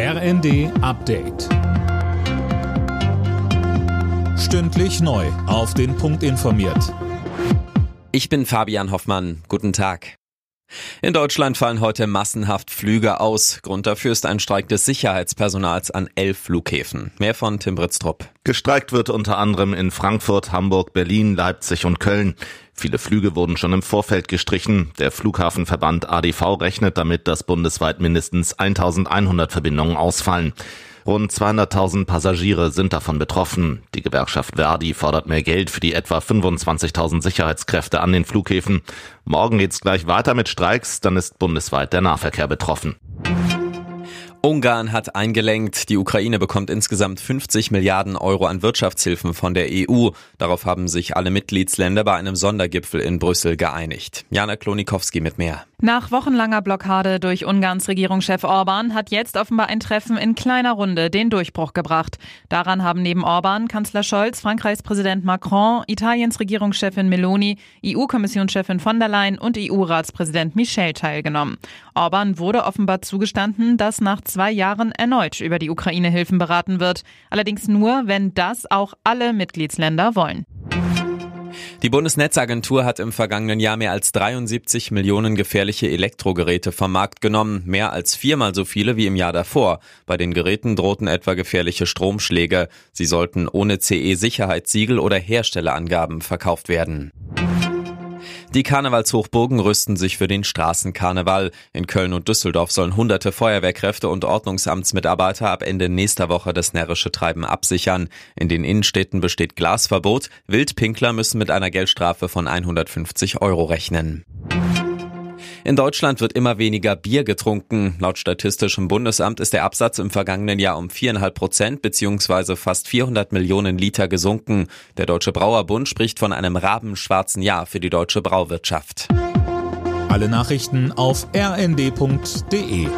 RND Update. Stündlich neu. Auf den Punkt informiert. Ich bin Fabian Hoffmann. Guten Tag. In Deutschland fallen heute massenhaft Flüge aus. Grund dafür ist ein Streik des Sicherheitspersonals an elf Flughäfen. Mehr von Tim Britztrup. Gestreikt wird unter anderem in Frankfurt, Hamburg, Berlin, Leipzig und Köln. Viele Flüge wurden schon im Vorfeld gestrichen. Der Flughafenverband ADV rechnet damit, dass bundesweit mindestens 1100 Verbindungen ausfallen. Rund 200.000 Passagiere sind davon betroffen. Die Gewerkschaft Verdi fordert mehr Geld für die etwa 25.000 Sicherheitskräfte an den Flughäfen. Morgen geht's gleich weiter mit Streiks, dann ist bundesweit der Nahverkehr betroffen. Ungarn hat eingelenkt. Die Ukraine bekommt insgesamt 50 Milliarden Euro an Wirtschaftshilfen von der EU. Darauf haben sich alle Mitgliedsländer bei einem Sondergipfel in Brüssel geeinigt. Jana Klonikowski mit mehr. Nach wochenlanger Blockade durch Ungarns Regierungschef Orban hat jetzt offenbar ein Treffen in kleiner Runde den Durchbruch gebracht. Daran haben neben Orban Kanzler Scholz, Frankreichs Präsident Macron, Italiens Regierungschefin Meloni, EU-Kommissionschefin von der Leyen und EU-Ratspräsident Michel teilgenommen. Orban wurde offenbar zugestanden, dass nach zwei Jahren erneut über die Ukraine-Hilfen beraten wird. Allerdings nur, wenn das auch alle Mitgliedsländer wollen. Die Bundesnetzagentur hat im vergangenen Jahr mehr als 73 Millionen gefährliche Elektrogeräte vom Markt genommen, mehr als viermal so viele wie im Jahr davor. Bei den Geräten drohten etwa gefährliche Stromschläge. Sie sollten ohne CE-Sicherheitssiegel oder Herstellerangaben verkauft werden. Die Karnevalshochburgen rüsten sich für den Straßenkarneval. In Köln und Düsseldorf sollen hunderte Feuerwehrkräfte und Ordnungsamtsmitarbeiter ab Ende nächster Woche das närrische Treiben absichern. In den Innenstädten besteht Glasverbot. Wildpinkler müssen mit einer Geldstrafe von 150 Euro rechnen. In Deutschland wird immer weniger Bier getrunken. Laut Statistischem Bundesamt ist der Absatz im vergangenen Jahr um viereinhalb Prozent bzw. fast 400 Millionen Liter gesunken. Der Deutsche Brauerbund spricht von einem rabenschwarzen Jahr für die deutsche Brauwirtschaft. Alle Nachrichten auf rnd.de